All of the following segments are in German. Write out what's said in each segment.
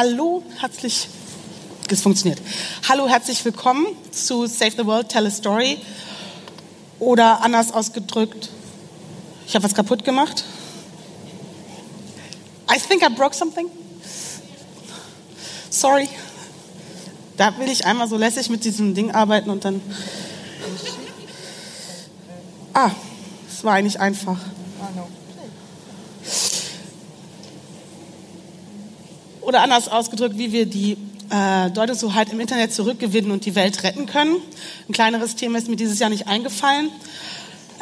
Hallo, herzlich, es funktioniert. Hallo, herzlich willkommen zu Save the World, Tell a Story. Oder anders ausgedrückt, ich habe was kaputt gemacht. I think I broke something. Sorry. Da will ich einmal so lässig mit diesem Ding arbeiten und dann. Ah, es war eigentlich einfach. Oder anders ausgedrückt, wie wir die äh, Deutungshoheit im Internet zurückgewinnen und die Welt retten können. Ein kleineres Thema ist mir dieses Jahr nicht eingefallen.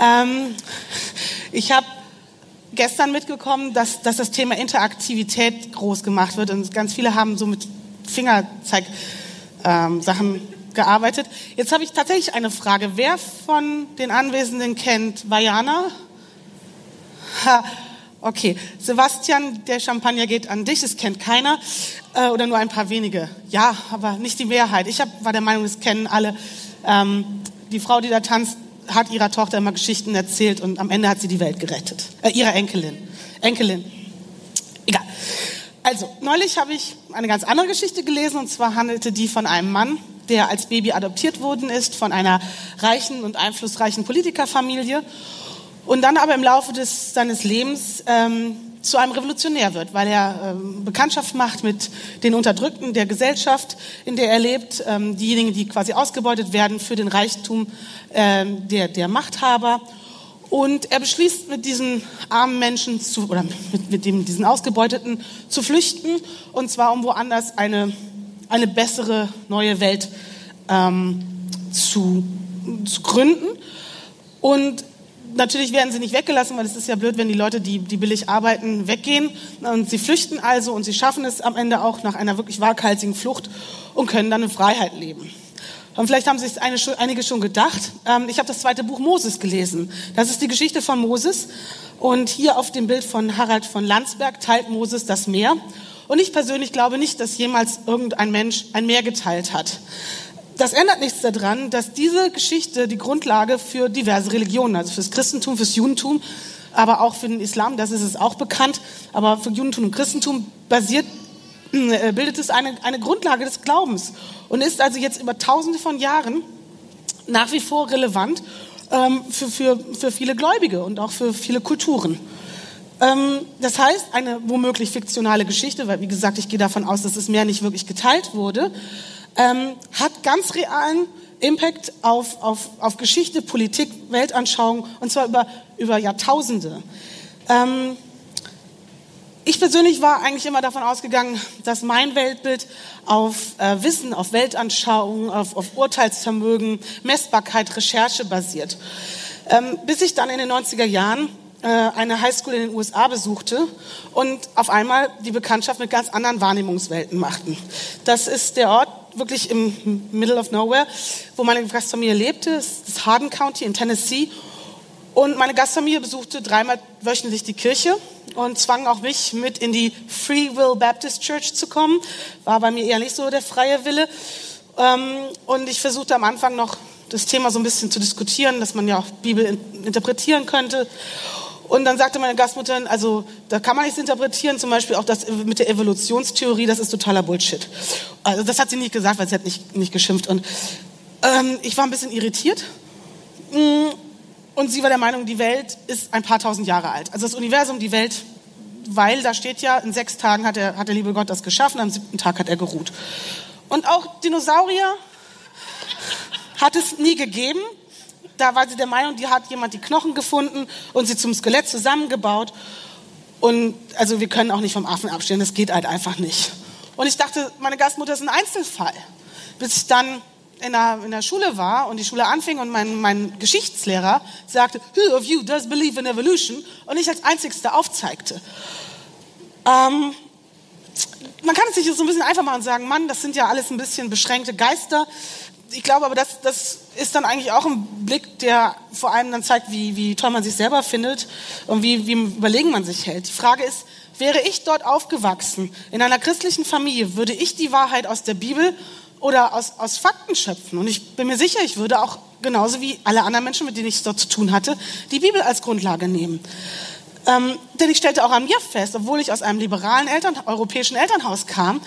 Ähm, ich habe gestern mitgekommen, dass, dass das Thema Interaktivität groß gemacht wird und ganz viele haben so mit Fingerzeig ähm, gearbeitet. Jetzt habe ich tatsächlich eine Frage. Wer von den Anwesenden kennt Vajana? Okay. Sebastian, der Champagner geht an dich, es kennt keiner äh, oder nur ein paar wenige. Ja, aber nicht die Mehrheit. Ich hab, war der Meinung, es kennen alle. Ähm, die Frau, die da tanzt, hat ihrer Tochter immer Geschichten erzählt und am Ende hat sie die Welt gerettet. Äh, ihre Enkelin. Enkelin. Egal. Also, neulich habe ich eine ganz andere Geschichte gelesen und zwar handelte die von einem Mann, der als Baby adoptiert worden ist von einer reichen und einflussreichen Politikerfamilie und dann aber im Laufe des, seines Lebens ähm, zu einem Revolutionär wird, weil er ähm, Bekanntschaft macht mit den Unterdrückten der Gesellschaft, in der er lebt, ähm, diejenigen, die quasi ausgebeutet werden für den Reichtum ähm, der, der Machthaber. Und er beschließt, mit diesen armen Menschen zu, oder mit, mit dem, diesen Ausgebeuteten zu flüchten, und zwar um woanders eine, eine bessere neue Welt ähm, zu, zu gründen. Und natürlich werden sie nicht weggelassen, weil es ist ja blöd, wenn die Leute, die, die billig arbeiten, weggehen. Und sie flüchten also und sie schaffen es am Ende auch nach einer wirklich waghalsigen Flucht und können dann in Freiheit leben. Und vielleicht haben sich einige schon gedacht. Ähm, ich habe das zweite Buch Moses gelesen. Das ist die Geschichte von Moses. Und hier auf dem Bild von Harald von Landsberg teilt Moses das Meer. Und ich persönlich glaube nicht, dass jemals irgendein Mensch ein Meer geteilt hat das ändert nichts daran, dass diese Geschichte die Grundlage für diverse Religionen, also fürs Christentum, fürs Judentum, aber auch für den Islam, das ist es auch bekannt, aber für Judentum und Christentum basiert, äh, bildet es eine, eine Grundlage des Glaubens und ist also jetzt über tausende von Jahren nach wie vor relevant ähm, für, für, für viele Gläubige und auch für viele Kulturen. Ähm, das heißt, eine womöglich fiktionale Geschichte, weil wie gesagt, ich gehe davon aus, dass es mehr nicht wirklich geteilt wurde, ähm, hat ganz realen Impact auf, auf, auf Geschichte, Politik, Weltanschauung und zwar über, über Jahrtausende. Ähm, ich persönlich war eigentlich immer davon ausgegangen, dass mein Weltbild auf äh, Wissen, auf Weltanschauung, auf, auf Urteilsvermögen, Messbarkeit, Recherche basiert. Ähm, bis ich dann in den 90er Jahren äh, eine Highschool in den USA besuchte und auf einmal die Bekanntschaft mit ganz anderen Wahrnehmungswelten machten. Das ist der Ort, wirklich im Middle of Nowhere, wo meine Gastfamilie lebte, das ist Hardin County in Tennessee. Und meine Gastfamilie besuchte dreimal wöchentlich die Kirche und zwang auch mich mit in die Free Will Baptist Church zu kommen. War bei mir eher nicht so der freie Wille. Ähm, und ich versuchte am Anfang noch das Thema so ein bisschen zu diskutieren, dass man ja auch Bibel interpretieren könnte. Und dann sagte meine Gastmutter, also da kann man nichts interpretieren, zum Beispiel auch das mit der Evolutionstheorie, das ist totaler Bullshit. Also das hat sie nicht gesagt, weil sie hat nicht, nicht geschimpft. Und ähm, ich war ein bisschen irritiert. Mm, und sie war der Meinung, die Welt ist ein paar tausend Jahre alt. Also das Universum, die Welt, weil da steht ja, in sechs Tagen hat, er, hat der liebe Gott das geschaffen, am siebten Tag hat er geruht. Und auch Dinosaurier hat es nie gegeben da war sie der Meinung, die hat jemand die Knochen gefunden und sie zum Skelett zusammengebaut. Und also wir können auch nicht vom Affen abstellen, das geht halt einfach nicht. Und ich dachte, meine Gastmutter ist ein Einzelfall. Bis ich dann in der, in der Schule war und die Schule anfing und mein, mein Geschichtslehrer sagte, who of you does believe in evolution? Und ich als Einzigste aufzeigte. Ähm, man kann es sich so ein bisschen einfach machen und sagen, Mann, das sind ja alles ein bisschen beschränkte Geister ich glaube aber, das, das ist dann eigentlich auch ein Blick, der vor allem dann zeigt, wie, wie toll man sich selber findet und wie, wie überlegen man sich hält. Die Frage ist, wäre ich dort aufgewachsen, in einer christlichen Familie, würde ich die Wahrheit aus der Bibel oder aus, aus Fakten schöpfen? Und ich bin mir sicher, ich würde auch genauso wie alle anderen Menschen, mit denen ich es dort zu tun hatte, die Bibel als Grundlage nehmen. Ähm, denn ich stellte auch an mir fest, obwohl ich aus einem liberalen Eltern, europäischen Elternhaus kam,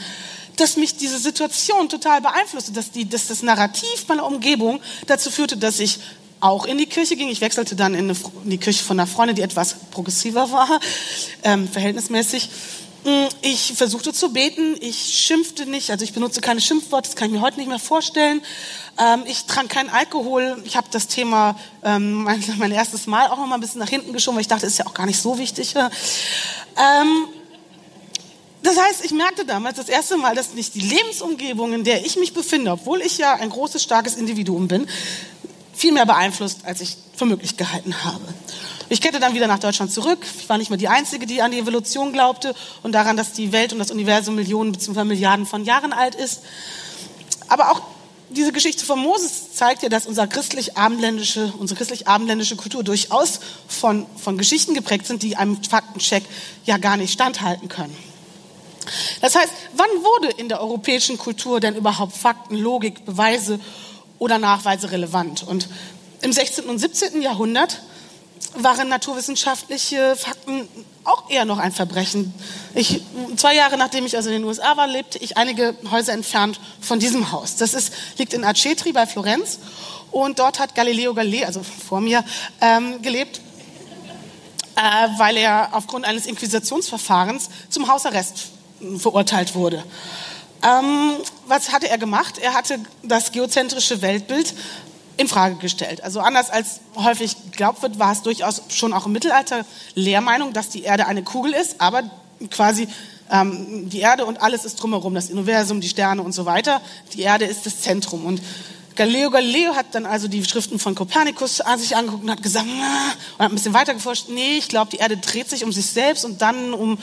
dass mich diese Situation total beeinflusste, dass, die, dass das Narrativ meiner Umgebung dazu führte, dass ich auch in die Kirche ging. Ich wechselte dann in, eine, in die Kirche von einer Freundin, die etwas progressiver war, ähm, verhältnismäßig. Mm, ich versuchte zu beten, ich schimpfte nicht, also ich benutze keine Schimpfworte, das kann ich mir heute nicht mehr vorstellen. Ähm, ich trank keinen Alkohol, ich habe das Thema ähm, mein, mein, erstes Mal auch noch mal ein bisschen nach hinten geschoben, weil ich dachte, ist ja auch gar nicht so wichtig. Ähm, das heißt, ich merkte damals das erste Mal, dass nicht die Lebensumgebung, in der ich mich befinde, obwohl ich ja ein großes, starkes Individuum bin, viel mehr beeinflusst, als ich für möglich gehalten habe. Ich kehrte dann wieder nach Deutschland zurück. Ich war nicht mehr die Einzige, die an die Evolution glaubte und daran, dass die Welt und das Universum Millionen bzw. Milliarden von Jahren alt ist. Aber auch diese Geschichte von Moses zeigt ja, dass unser christlich-abendländische, unsere christlich-abendländische Kultur durchaus von, von Geschichten geprägt sind, die einem Faktencheck ja gar nicht standhalten können. Das heißt, wann wurde in der europäischen Kultur denn überhaupt Fakten, Logik, Beweise oder Nachweise relevant? Und im 16. und 17. Jahrhundert waren naturwissenschaftliche Fakten auch eher noch ein Verbrechen. Ich, zwei Jahre nachdem ich also in den USA war, lebte ich einige Häuser entfernt von diesem Haus. Das ist, liegt in Acetri bei Florenz und dort hat Galileo Galilei, also vor mir, ähm, gelebt, äh, weil er aufgrund eines Inquisitionsverfahrens zum Hausarrest verurteilt wurde. Ähm, was hatte er gemacht? Er hatte das geozentrische Weltbild in Frage gestellt. Also anders als häufig geglaubt wird, war es durchaus schon auch im Mittelalter Lehrmeinung, dass die Erde eine Kugel ist, aber quasi ähm, die Erde und alles ist drumherum, das Universum, die Sterne und so weiter. Die Erde ist das Zentrum. Und Galileo Galileo hat dann also die Schriften von Kopernikus sich angeguckt und hat gesagt, und hat ein bisschen weiter geforscht, nee, ich glaube, die Erde dreht sich um sich selbst und dann um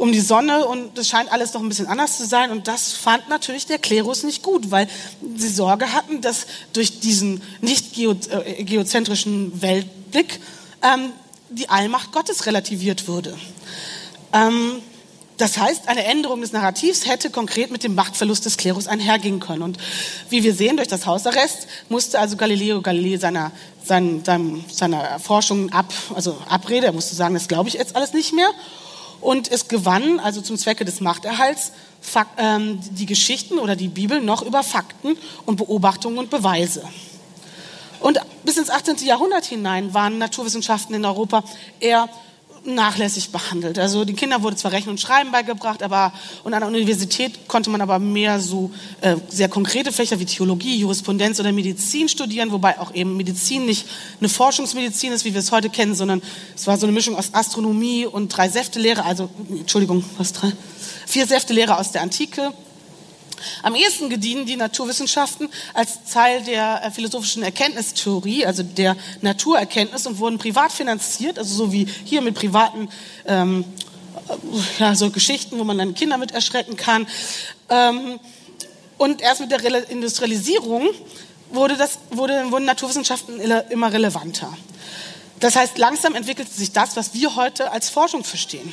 um die Sonne und es scheint alles noch ein bisschen anders zu sein. Und das fand natürlich der Klerus nicht gut, weil sie Sorge hatten, dass durch diesen nicht äh, geozentrischen Weltblick ähm, die Allmacht Gottes relativiert würde. Ähm, das heißt, eine Änderung des Narrativs hätte konkret mit dem Machtverlust des Klerus einhergehen können. Und wie wir sehen, durch das Hausarrest musste also Galileo Galilei seiner, seiner, seiner Forschung ab, also abrede. Er musste sagen, das glaube ich jetzt alles nicht mehr. Und es gewann, also zum Zwecke des Machterhalts, Fak ähm, die Geschichten oder die Bibel noch über Fakten und Beobachtungen und Beweise. Und bis ins 18. Jahrhundert hinein waren Naturwissenschaften in Europa eher nachlässig behandelt. Also die Kinder wurde zwar Rechnen und Schreiben beigebracht, aber und an der Universität konnte man aber mehr so äh, sehr konkrete Fächer wie Theologie, Jurisprudenz oder Medizin studieren, wobei auch eben Medizin nicht eine Forschungsmedizin ist, wie wir es heute kennen, sondern es war so eine Mischung aus Astronomie und drei Säftelehre, also Entschuldigung, was drei, vier Säftelehre aus der Antike am ehesten gedienen die Naturwissenschaften als Teil der äh, philosophischen Erkenntnistheorie, also der Naturerkenntnis und wurden privat finanziert, also so wie hier mit privaten ähm, äh, ja, so Geschichten, wo man dann Kinder mit erschrecken kann. Ähm, und erst mit der Industrialisierung wurde das, wurde, wurden Naturwissenschaften immer relevanter. Das heißt, langsam entwickelte sich das, was wir heute als Forschung verstehen.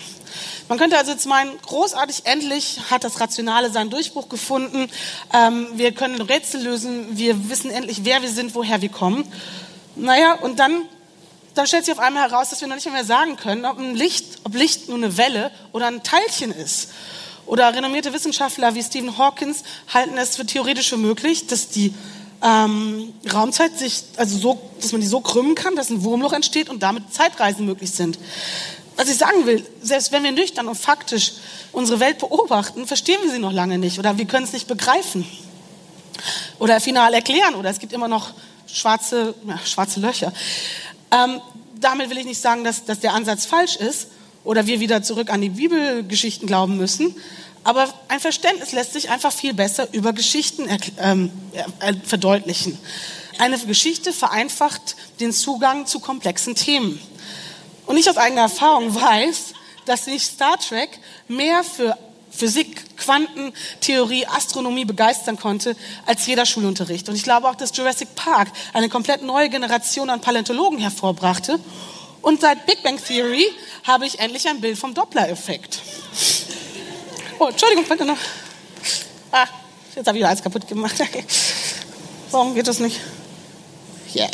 Man könnte also jetzt meinen, großartig, endlich hat das Rationale seinen Durchbruch gefunden. Ähm, wir können Rätsel lösen, wir wissen endlich, wer wir sind, woher wir kommen. Naja, und dann, dann stellt sich auf einmal heraus, dass wir noch nicht mehr sagen können, ob, ein Licht, ob Licht nur eine Welle oder ein Teilchen ist. Oder renommierte Wissenschaftler wie Stephen Hawkins halten es für theoretisch für möglich, dass die ähm, Raumzeit sich, also so, dass man die so krümmen kann, dass ein Wurmloch entsteht und damit Zeitreisen möglich sind. Was ich sagen will, selbst wenn wir nüchtern und faktisch unsere Welt beobachten, verstehen wir sie noch lange nicht oder wir können es nicht begreifen oder final erklären oder es gibt immer noch schwarze, ja, schwarze Löcher. Ähm, damit will ich nicht sagen, dass, dass der Ansatz falsch ist oder wir wieder zurück an die Bibelgeschichten glauben müssen. Aber ein Verständnis lässt sich einfach viel besser über Geschichten ähm, äh, verdeutlichen. Eine Geschichte vereinfacht den Zugang zu komplexen Themen. Und ich aus eigener Erfahrung weiß, dass sich Star Trek mehr für Physik, Quantentheorie, Astronomie begeistern konnte als jeder Schulunterricht. Und ich glaube auch, dass Jurassic Park eine komplett neue Generation an Paläontologen hervorbrachte. Und seit Big Bang Theory habe ich endlich ein Bild vom Doppler-Effekt. Oh, Entschuldigung, bitte noch. Ah, jetzt habe ich wieder alles kaputt gemacht. Warum geht das nicht? Yeah.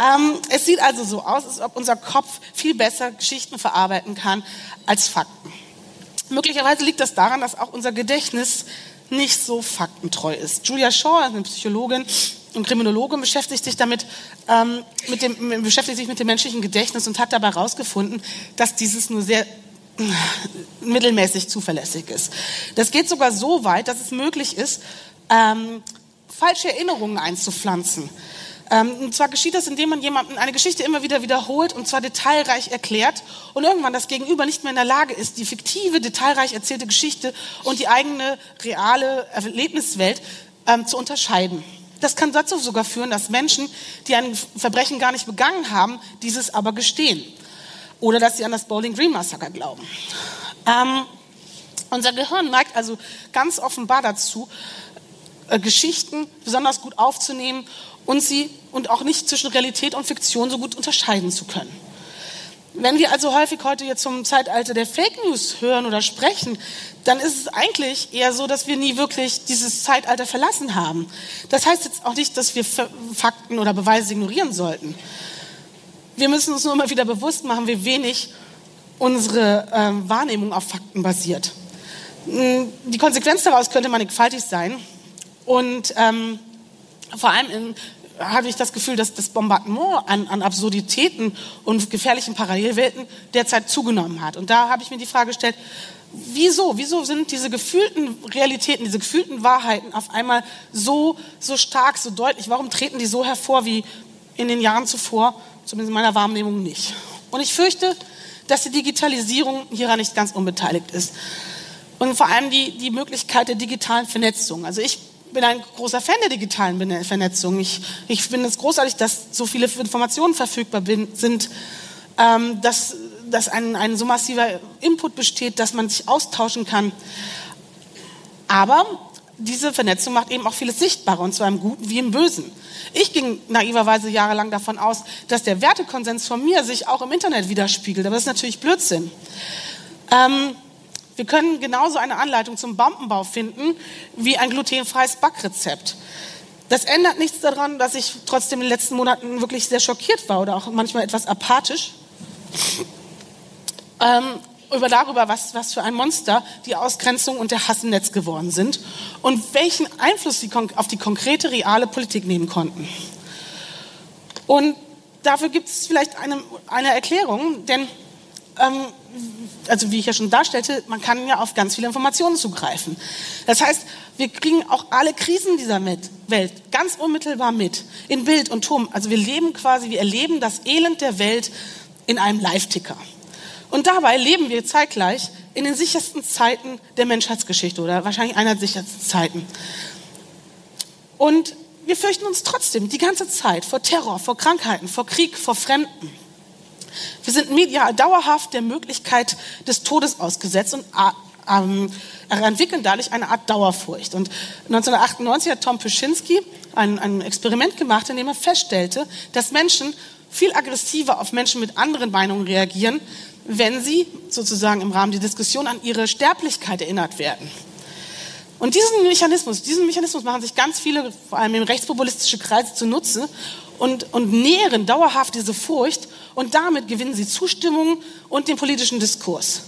Ähm, es sieht also so aus, als ob unser Kopf viel besser Geschichten verarbeiten kann als Fakten. Möglicherweise liegt das daran, dass auch unser Gedächtnis nicht so faktentreu ist. Julia Shaw, eine Psychologin und Kriminologin, beschäftigt sich damit, ähm, mit dem, beschäftigt sich mit dem menschlichen Gedächtnis und hat dabei herausgefunden, dass dieses nur sehr äh, mittelmäßig zuverlässig ist. Das geht sogar so weit, dass es möglich ist, ähm, falsche Erinnerungen einzupflanzen. Ähm, und zwar geschieht das, indem man jemanden eine Geschichte immer wieder wiederholt und zwar detailreich erklärt und irgendwann das Gegenüber nicht mehr in der Lage ist, die fiktive, detailreich erzählte Geschichte und die eigene reale Erlebniswelt ähm, zu unterscheiden. Das kann dazu sogar führen, dass Menschen, die ein Verbrechen gar nicht begangen haben, dieses aber gestehen. Oder dass sie an das Bowling Green Massaker glauben. Ähm, unser Gehirn neigt also ganz offenbar dazu, äh, Geschichten besonders gut aufzunehmen und sie und auch nicht zwischen Realität und Fiktion so gut unterscheiden zu können. Wenn wir also häufig heute jetzt zum Zeitalter der Fake News hören oder sprechen, dann ist es eigentlich eher so, dass wir nie wirklich dieses Zeitalter verlassen haben. Das heißt jetzt auch nicht, dass wir Fakten oder Beweise ignorieren sollten. Wir müssen uns nur immer wieder bewusst machen, wie wenig unsere äh, Wahrnehmung auf Fakten basiert. Hm, die Konsequenz daraus könnte mannigfaltig sein. Und ähm, vor allem in, habe ich das Gefühl, dass das Bombardement an, an Absurditäten und gefährlichen Parallelwelten derzeit zugenommen hat. Und da habe ich mir die Frage gestellt, wieso? Wieso sind diese gefühlten Realitäten, diese gefühlten Wahrheiten auf einmal so, so stark, so deutlich? Warum treten die so hervor wie in den Jahren zuvor? Zumindest in meiner Wahrnehmung nicht. Und ich fürchte, dass die Digitalisierung hieran nicht ganz unbeteiligt ist. Und vor allem die, die Möglichkeit der digitalen Vernetzung. Also ich bin ein großer Fan der digitalen Vernetzung. Ich, ich finde es großartig, dass so viele Informationen verfügbar sind, ähm, dass, dass ein, ein so massiver Input besteht, dass man sich austauschen kann. Aber diese Vernetzung macht eben auch vieles sichtbarer, und zwar im Guten wie im Bösen. Ich ging naiverweise jahrelang davon aus, dass der Wertekonsens von mir sich auch im Internet widerspiegelt, aber das ist natürlich Blödsinn. Ähm, wir können genauso eine Anleitung zum Bombenbau finden wie ein glutenfreies Backrezept. Das ändert nichts daran, dass ich trotzdem in den letzten Monaten wirklich sehr schockiert war oder auch manchmal etwas apathisch ähm, über darüber, was, was für ein Monster die Ausgrenzung und der Hass im Netz geworden sind und welchen Einfluss sie auf die konkrete, reale Politik nehmen konnten. Und dafür gibt es vielleicht eine, eine Erklärung, denn ähm, also wie ich ja schon darstellte, man kann ja auf ganz viele Informationen zugreifen. Das heißt, wir kriegen auch alle Krisen dieser Welt ganz unmittelbar mit, in Bild und Ton. Also wir leben quasi, wir erleben das Elend der Welt in einem Live-Ticker. Und dabei leben wir zeitgleich in den sichersten Zeiten der Menschheitsgeschichte oder wahrscheinlich einer der sichersten Zeiten. Und wir fürchten uns trotzdem die ganze Zeit vor Terror, vor Krankheiten, vor Krieg, vor Fremden. Wir sind medial dauerhaft der Möglichkeit des Todes ausgesetzt und äh, ähm, entwickeln dadurch eine Art Dauerfurcht. Und 1998 hat Tom Pyszczynski ein, ein Experiment gemacht, in dem er feststellte, dass Menschen viel aggressiver auf Menschen mit anderen Meinungen reagieren, wenn sie sozusagen im Rahmen der Diskussion an ihre Sterblichkeit erinnert werden. Und diesen Mechanismus, diesen Mechanismus machen sich ganz viele, vor allem im rechtspopulistische Kreise zunutze und, und nähren dauerhaft diese Furcht und damit gewinnen sie Zustimmung und den politischen Diskurs.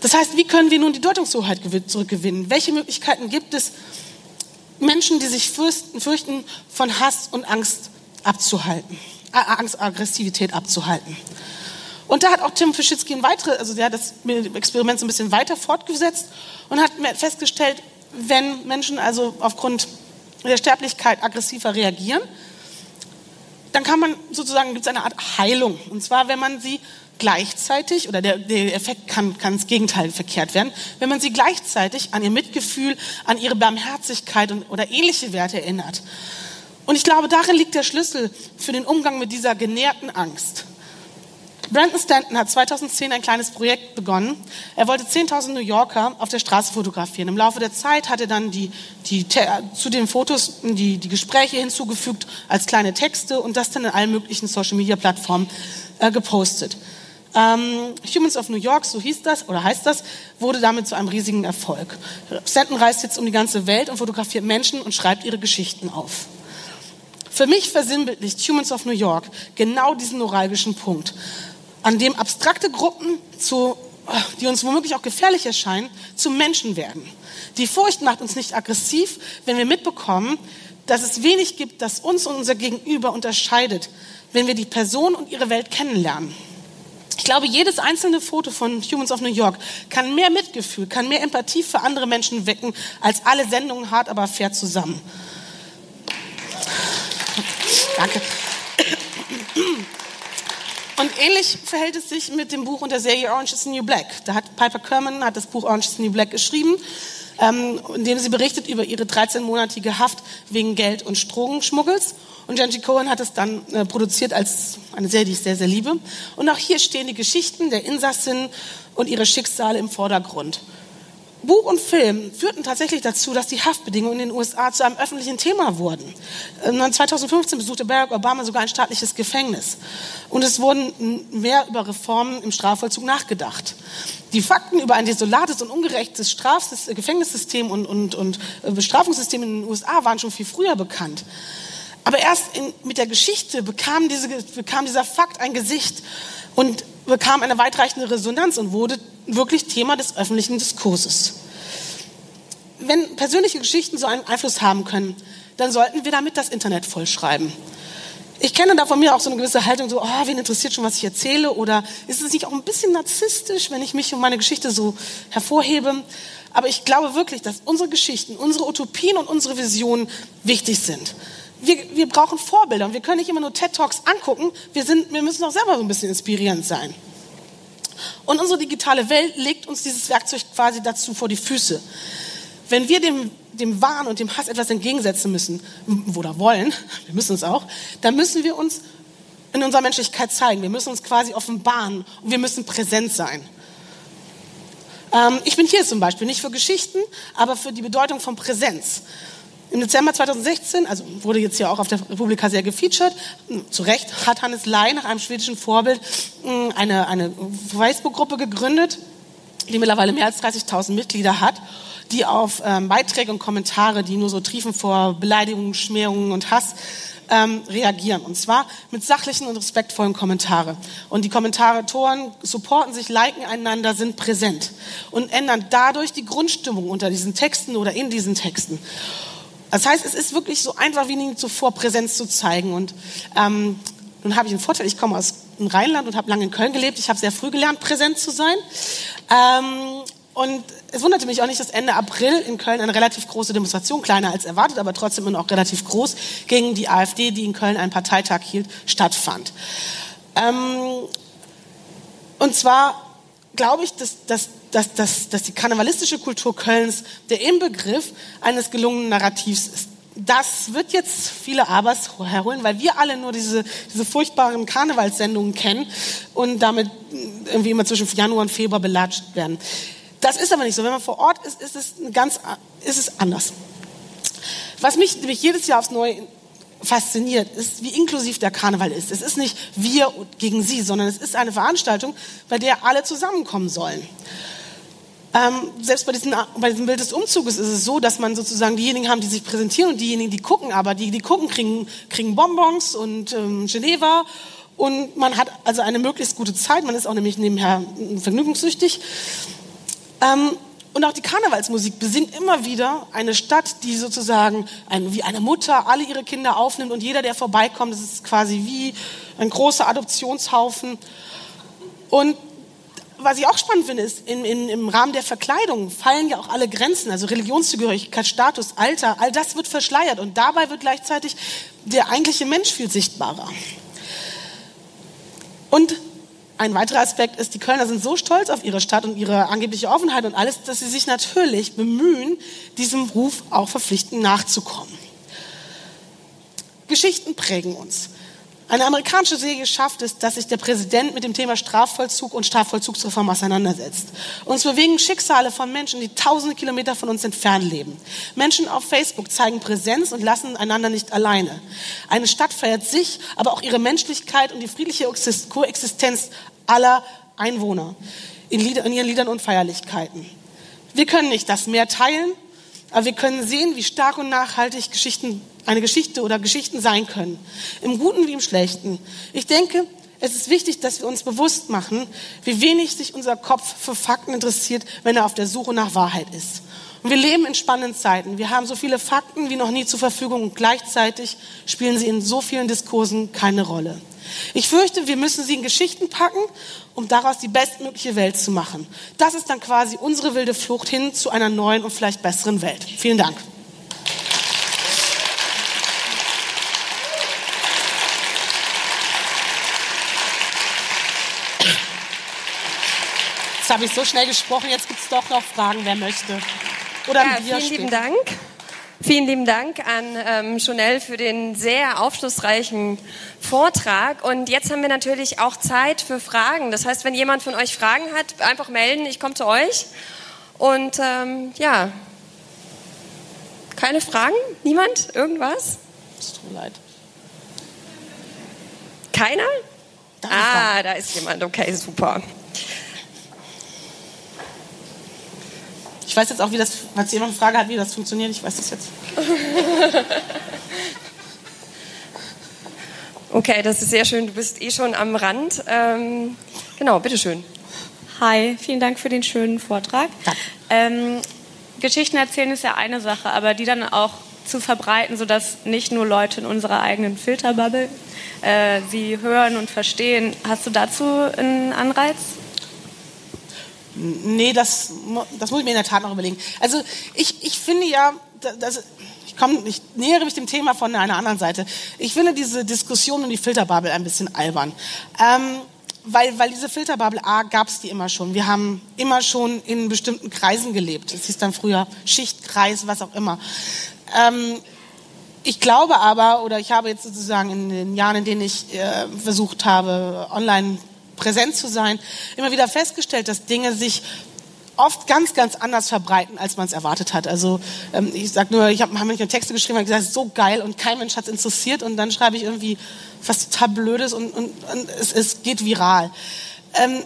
Das heißt, wie können wir nun die Deutungshoheit zurückgewinnen? Welche Möglichkeiten gibt es, Menschen, die sich fürchten, von Hass und Angst abzuhalten, äh, Angst, Aggressivität abzuhalten? Und da hat auch Tim Fischitzky ein weitere, also der hat das Experiment so ein bisschen weiter fortgesetzt und hat festgestellt, wenn Menschen also aufgrund der Sterblichkeit aggressiver reagieren, dann kann man sozusagen, gibt es eine Art Heilung. Und zwar, wenn man sie gleichzeitig, oder der, der Effekt kann, kann ins Gegenteil verkehrt werden, wenn man sie gleichzeitig an ihr Mitgefühl, an ihre Barmherzigkeit und, oder ähnliche Werte erinnert. Und ich glaube, darin liegt der Schlüssel für den Umgang mit dieser genährten Angst. Brandon Stanton hat 2010 ein kleines Projekt begonnen. Er wollte 10.000 New Yorker auf der Straße fotografieren. Im Laufe der Zeit hat er dann die, die, zu den Fotos die, die Gespräche hinzugefügt als kleine Texte und das dann in allen möglichen Social-Media-Plattformen äh, gepostet. Ähm, Humans of New York, so hieß das oder heißt das, wurde damit zu einem riesigen Erfolg. Stanton reist jetzt um die ganze Welt und fotografiert Menschen und schreibt ihre Geschichten auf. Für mich versinnbildlicht Humans of New York genau diesen neuralgischen Punkt, an dem abstrakte Gruppen, zu, die uns womöglich auch gefährlich erscheinen, zu Menschen werden. Die Furcht macht uns nicht aggressiv, wenn wir mitbekommen, dass es wenig gibt, das uns und unser Gegenüber unterscheidet, wenn wir die Person und ihre Welt kennenlernen. Ich glaube, jedes einzelne Foto von Humans of New York kann mehr Mitgefühl, kann mehr Empathie für andere Menschen wecken, als alle Sendungen hart, aber fair zusammen. Danke. Und ähnlich verhält es sich mit dem Buch und der Serie Orange is the New Black. Da hat Piper Kerman hat das Buch Orange is the New Black geschrieben, ähm, in dem sie berichtet über ihre 13-monatige Haft wegen Geld- und Drogenschmuggels. Und Genji Cohen hat es dann äh, produziert als eine Serie, die ich sehr, sehr liebe. Und auch hier stehen die Geschichten der Insassen und ihre Schicksale im Vordergrund. Buch und Film führten tatsächlich dazu, dass die Haftbedingungen in den USA zu einem öffentlichen Thema wurden. 2015 ähm, besuchte Barack Obama sogar ein staatliches Gefängnis. Und es wurden mehr über Reformen im Strafvollzug nachgedacht. Die Fakten über ein desolates und ungerechtes Strafsystem, Gefängnissystem und, und, und äh, Bestrafungssystem in den USA waren schon viel früher bekannt. Aber erst in, mit der Geschichte bekam, diese, bekam dieser Fakt ein Gesicht und bekam eine weitreichende Resonanz und wurde wirklich Thema des öffentlichen Diskurses. Wenn persönliche Geschichten so einen Einfluss haben können, dann sollten wir damit das Internet vollschreiben. Ich kenne da von mir auch so eine gewisse Haltung, so, oh, wen interessiert schon, was ich erzähle? Oder ist es nicht auch ein bisschen narzisstisch, wenn ich mich und meine Geschichte so hervorhebe? Aber ich glaube wirklich, dass unsere Geschichten, unsere Utopien und unsere Visionen wichtig sind wir, wir brauchen Vorbilder und wir können nicht immer nur TED Talks angucken, wir, sind, wir müssen auch selber so ein bisschen inspirierend sein. Und unsere digitale Welt legt uns dieses Werkzeug quasi dazu vor die Füße. Wenn wir dem, dem Wahn und dem Hass etwas entgegensetzen müssen, oder wollen, wir müssen es auch, dann müssen wir uns in unserer Menschlichkeit zeigen. Wir müssen uns quasi offenbaren und wir müssen präsent sein. Ähm, ich bin hier zum Beispiel nicht für Geschichten, aber für die Bedeutung von Präsenz. Im Dezember 2016, also wurde jetzt ja auch auf der Republika sehr gefeatured, hm, zu Recht hat Hannes Lai nach einem schwedischen Vorbild hm, eine, eine Facebook-Gruppe gegründet, die mittlerweile mehr als 30.000 Mitglieder hat, die auf ähm, Beiträge und Kommentare, die nur so triefen vor Beleidigungen, Schmähungen und Hass, ähm, reagieren. Und zwar mit sachlichen und respektvollen Kommentaren. Und die Kommentaratoren supporten sich, liken einander, sind präsent und ändern dadurch die Grundstimmung unter diesen Texten oder in diesen Texten. Das heißt, es ist wirklich so einfach wie nie zuvor, Präsenz zu zeigen. Und ähm, nun habe ich einen Vorteil, ich komme aus dem Rheinland und habe lange in Köln gelebt. Ich habe sehr früh gelernt, präsent zu sein. Ähm, und es wunderte mich auch nicht, dass Ende April in Köln eine relativ große Demonstration, kleiner als erwartet, aber trotzdem immer noch relativ groß, gegen die AfD, die in Köln einen Parteitag hielt, stattfand. Ähm, und zwar glaube ich, dass, dass, dass, dass, dass die karnevalistische Kultur Kölns der Inbegriff eines gelungenen Narrativs ist. Das wird jetzt viele Abers herholen, weil wir alle nur diese, diese furchtbaren Karnevalssendungen kennen und damit irgendwie immer zwischen Januar und Februar belatscht werden. Das ist aber nicht so. Wenn man vor Ort ist, ist es, ganz, ist es anders. Was mich nämlich jedes Jahr aufs Neue fasziniert, ist, wie inklusiv der Karneval ist. Es ist nicht wir gegen sie, sondern es ist eine Veranstaltung, bei der alle zusammenkommen sollen. Ähm, selbst bei, diesen, bei diesem Bild des Umzuges ist es so, dass man sozusagen diejenigen haben, die sich präsentieren und diejenigen, die gucken. Aber die, die gucken, kriegen, kriegen Bonbons und ähm, Geneva. Und man hat also eine möglichst gute Zeit. Man ist auch nämlich nebenher vergnügungssüchtig. Ähm, und auch die Karnevalsmusik besingt immer wieder eine Stadt, die sozusagen ein, wie eine Mutter alle ihre Kinder aufnimmt und jeder, der vorbeikommt, das ist quasi wie ein großer Adoptionshaufen. Und was ich auch spannend finde, ist, in, in, im Rahmen der Verkleidung fallen ja auch alle Grenzen, also Religionszugehörigkeit, Status, Alter, all das wird verschleiert und dabei wird gleichzeitig der eigentliche Mensch viel sichtbarer. Und ein weiterer Aspekt ist, die Kölner sind so stolz auf ihre Stadt und ihre angebliche Offenheit und alles, dass sie sich natürlich bemühen, diesem Ruf auch verpflichtend nachzukommen. Geschichten prägen uns. Eine amerikanische Serie schafft es, dass sich der Präsident mit dem Thema Strafvollzug und Strafvollzugsreform auseinandersetzt. Uns bewegen Schicksale von Menschen, die tausende Kilometer von uns entfernt leben. Menschen auf Facebook zeigen Präsenz und lassen einander nicht alleine. Eine Stadt feiert sich, aber auch ihre Menschlichkeit und die friedliche Koexistenz aller Einwohner in, ihren Liedern und Feierlichkeiten. Wir können nicht das Meer teilen, Aber wir können sehen, wie stark und nachhaltig Geschichten, eine Geschichte oder Geschichten sein können. Im Guten wie im Schlechten. Ich denke, es ist wichtig, dass wir uns bewusst machen, wie wenig sich unser Kopf für Fakten interessiert, wenn er auf der Suche nach Wahrheit ist. Und wir leben in spannenden Zeiten. Wir haben so viele Fakten wie noch nie zur Verfügung und gleichzeitig spielen sie in so vielen Diskursen keine Rolle. Ich fürchte, wir müssen sie in Geschichten packen, um daraus die bestmögliche Welt zu machen. Das ist dann quasi unsere wilde Flucht hin zu einer neuen und vielleicht besseren Welt. Vielen Dank. Jetzt habe ich so schnell gesprochen, jetzt gibt es doch noch Fragen, wer möchte. Oder ja, vielen lieben Dank. Vielen lieben Dank an ähm, Chanel für den sehr aufschlussreichen Vortrag. Und jetzt haben wir natürlich auch Zeit für Fragen. Das heißt, wenn jemand von euch Fragen hat, einfach melden. Ich komme zu euch. Und ähm, ja, keine Fragen? Niemand? Irgendwas? Es tut mir leid. Keiner? Ah, da ist jemand. Okay, super. Ich weiß jetzt auch, wie das, falls jemand eine Frage hat, wie das funktioniert, ich weiß das jetzt. Okay, das ist sehr schön. Du bist eh schon am Rand. Ähm, genau, bitteschön. Hi, vielen Dank für den schönen Vortrag. Ähm, Geschichten erzählen ist ja eine Sache, aber die dann auch zu verbreiten, sodass nicht nur Leute in unserer eigenen Filterbubble äh, sie hören und verstehen. Hast du dazu einen Anreiz? Nee, das, das muss ich mir in der Tat noch überlegen. Also ich, ich finde ja, das, ich, komm, ich nähere mich dem Thema von einer anderen Seite. Ich finde diese Diskussion um die Filterbubble ein bisschen albern. Ähm, weil, weil diese Filterbubble, A, gab es die immer schon. Wir haben immer schon in bestimmten Kreisen gelebt. Das hieß dann früher Schichtkreis, was auch immer. Ähm, ich glaube aber, oder ich habe jetzt sozusagen in den Jahren, in denen ich äh, versucht habe, online präsent zu sein, immer wieder festgestellt, dass Dinge sich oft ganz, ganz anders verbreiten, als man es erwartet hat. Also ähm, ich sag nur, ich habe hab manchmal Texte geschrieben und gesagt, so geil und kein Mensch hat es interessiert und dann schreibe ich irgendwie was total Blödes und, und, und es, es geht viral. Ähm,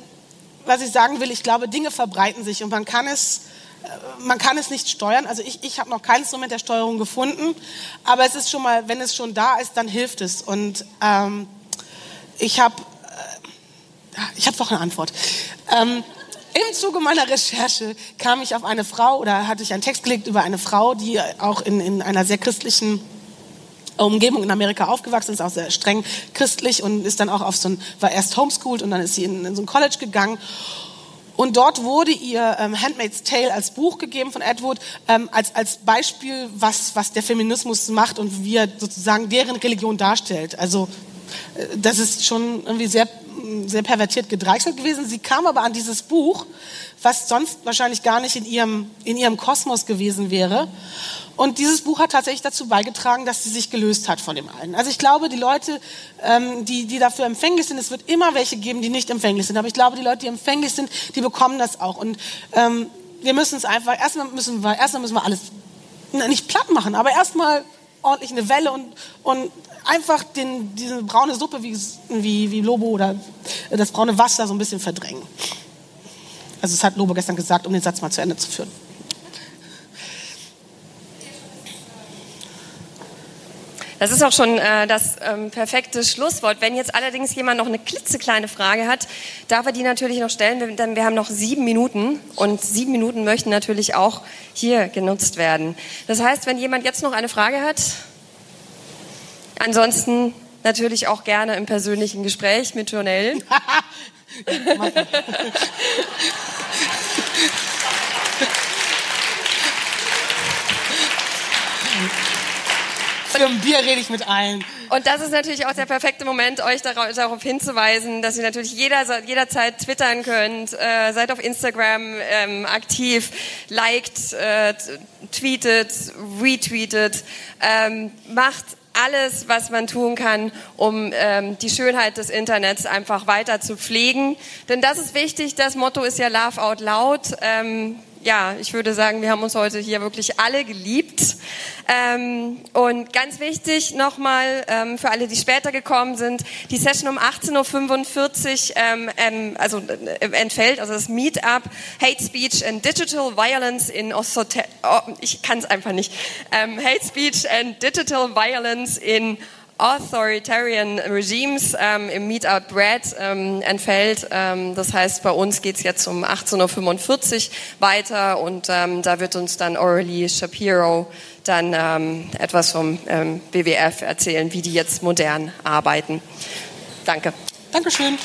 was ich sagen will, ich glaube, Dinge verbreiten sich und man kann es äh, man kann es nicht steuern. Also ich, ich habe noch kein Instrument der Steuerung gefunden, aber es ist schon mal, wenn es schon da ist, dann hilft es. Und ähm, ich habe ich habe doch eine Antwort. Ähm, Im Zuge meiner Recherche kam ich auf eine Frau oder hatte ich einen Text gelegt über eine Frau, die auch in, in einer sehr christlichen Umgebung in Amerika aufgewachsen ist, auch sehr streng christlich und ist dann auch auf so ein, war erst homeschooled und dann ist sie in, in so ein College gegangen. Und dort wurde ihr ähm, Handmaid's Tale als Buch gegeben von Edward, ähm, als, als Beispiel, was, was der Feminismus macht und wie er sozusagen deren Religion darstellt. Also äh, das ist schon irgendwie sehr sehr pervertiert gedreichselt gewesen. Sie kam aber an dieses Buch, was sonst wahrscheinlich gar nicht in ihrem, in ihrem Kosmos gewesen wäre. Und dieses Buch hat tatsächlich dazu beigetragen, dass sie sich gelöst hat von dem allen. Also ich glaube, die Leute, ähm, die, die dafür empfänglich sind, es wird immer welche geben, die nicht empfänglich sind. Aber ich glaube, die Leute, die empfänglich sind, die bekommen das auch. Und ähm, wir müssen es einfach, erstmal müssen wir, erstmal müssen wir alles nicht platt machen, aber erstmal ordentlich eine Welle und, und einfach den, diese braune Suppe wie, wie, wie Lobo oder das braune Wasser so ein bisschen verdrängen. Also das hat Lobo gestern gesagt, um den Satz mal zu Ende zu führen. Das ist auch schon äh, das ähm, perfekte Schlusswort. Wenn jetzt allerdings jemand noch eine klitzekleine Frage hat, darf er die natürlich noch stellen, denn wir haben noch sieben Minuten und sieben Minuten möchten natürlich auch hier genutzt werden. Das heißt, wenn jemand jetzt noch eine Frage hat, Ansonsten natürlich auch gerne im persönlichen Gespräch mit Journell. Für ein Bier rede ich mit allen. Und das ist natürlich auch der perfekte Moment, euch darauf, hinzuweisen, dass ihr natürlich jeder, jederzeit twittern könnt. Äh, seid auf Instagram ähm, aktiv, liked, äh, tweetet, retweetet, ähm, macht alles, was man tun kann, um ähm, die Schönheit des Internets einfach weiter zu pflegen. Denn das ist wichtig. Das Motto ist ja Love Out Loud. Ähm, ja, ich würde sagen, wir haben uns heute hier wirklich alle geliebt. Ähm, und ganz wichtig nochmal ähm, für alle, die später gekommen sind, die Session um 18.45 Uhr ähm, ähm, also, äh, entfällt, also das Meetup Hate Speech and Digital Violence in Osote oh, ich kann es einfach nicht, ähm, Hate Speech and Digital Violence in Authoritarian Regimes ähm, im Meetup Bread ähm, entfällt. Ähm, das heißt, bei uns geht es jetzt um 18.45 Uhr weiter und ähm, da wird uns dann Aurelie Shapiro dann ähm, etwas vom ähm, WWF erzählen, wie die jetzt modern arbeiten. Danke. Dankeschön.